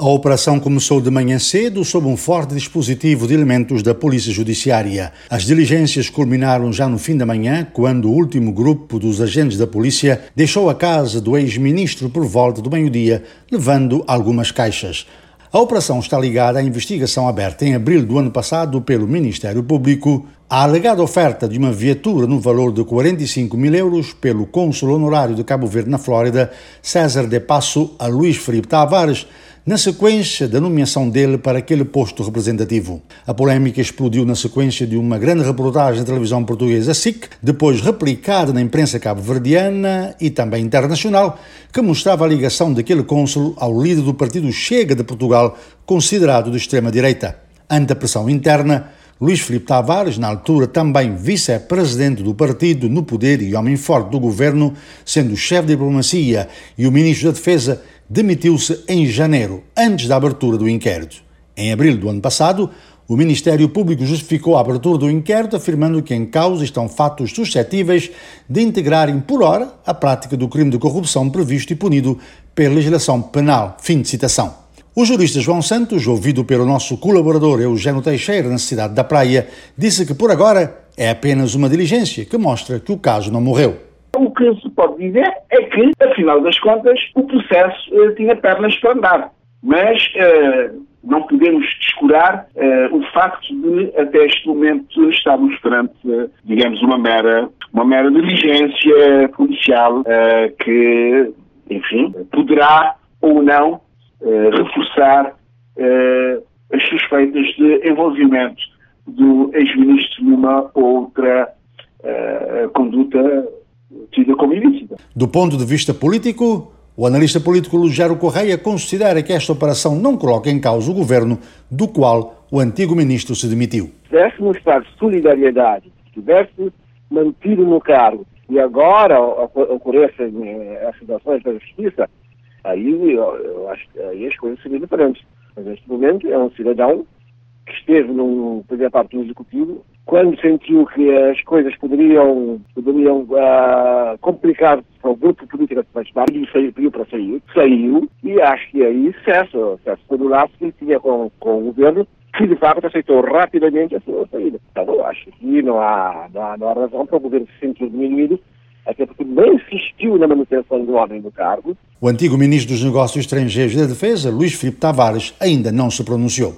A operação começou de manhã cedo sob um forte dispositivo de elementos da Polícia Judiciária. As diligências culminaram já no fim da manhã, quando o último grupo dos agentes da polícia deixou a casa do ex-ministro por volta do meio-dia, levando algumas caixas. A operação está ligada à investigação aberta em abril do ano passado pelo Ministério Público à alegada oferta de uma viatura no valor de 45 mil euros pelo cônsul honorário de Cabo Verde na Flórida, César de Passo, a Luís Felipe Tavares, na sequência da nomeação dele para aquele posto representativo. A polémica explodiu na sequência de uma grande reportagem na televisão portuguesa SIC, depois replicada na imprensa cabo-verdiana e também internacional, que mostrava a ligação daquele cônsul ao líder do partido Chega de Portugal, considerado de extrema-direita. Ante a pressão interna, Luís Filipe Tavares, na altura também vice-presidente do partido no poder e homem forte do governo, sendo chefe de diplomacia e o ministro da Defesa, demitiu-se em janeiro, antes da abertura do inquérito. Em abril do ano passado, o Ministério Público justificou a abertura do inquérito, afirmando que em causa estão fatos suscetíveis de integrarem por hora a prática do crime de corrupção previsto e punido pela legislação penal. Fim de citação. O jurista João Santos, ouvido pelo nosso colaborador Eugênio Teixeira na cidade da Praia, disse que por agora é apenas uma diligência que mostra que o caso não morreu. O que se pode dizer é que, afinal das contas, o processo uh, tinha pernas para andar. Mas uh, não podemos descurar uh, o facto de, até este momento, estarmos perante, digamos, uma mera, uma mera diligência policial que, enfim, poderá ou não reforçar as suspeitas de envolvimento do ex-ministro numa outra conduta tida como ilícita. Do ponto de vista político, o analista político Lugero Correia considera que esta operação não coloca em causa o governo do qual o antigo ministro se demitiu. Se tivesse mostrado solidariedade, se tivesse mantido no cargo e agora ocorressem eh, as situações da justiça, aí eu, acho aí as coisas seriam diferentes. Mas neste momento é um cidadão que esteve num, fazer parte do executivo quando sentiu que as coisas poderiam, poderiam uh, complicar para o grupo político que faz parte, e pediu para sair, saiu, e acho que aí cessa, cessa todo o laço que ele tinha com, com o governo, que de facto aceitou rapidamente a sua saída. Então eu acho que não há, não há, não há razão para o governo se sentir diminuído, até porque não insistiu na manutenção do ordem do cargo. O antigo ministro dos Negócios Estrangeiros e da Defesa, Luís Filipe Tavares, ainda não se pronunciou.